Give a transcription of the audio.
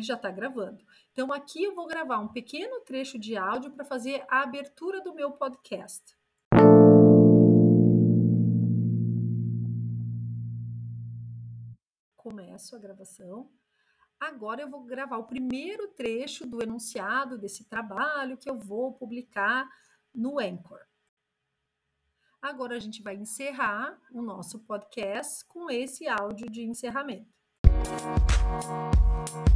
Já está gravando. Então, aqui eu vou gravar um pequeno trecho de áudio para fazer a abertura do meu podcast. Começo a gravação. Agora eu vou gravar o primeiro trecho do enunciado desse trabalho que eu vou publicar no Anchor. Agora a gente vai encerrar o nosso podcast com esse áudio de encerramento. Música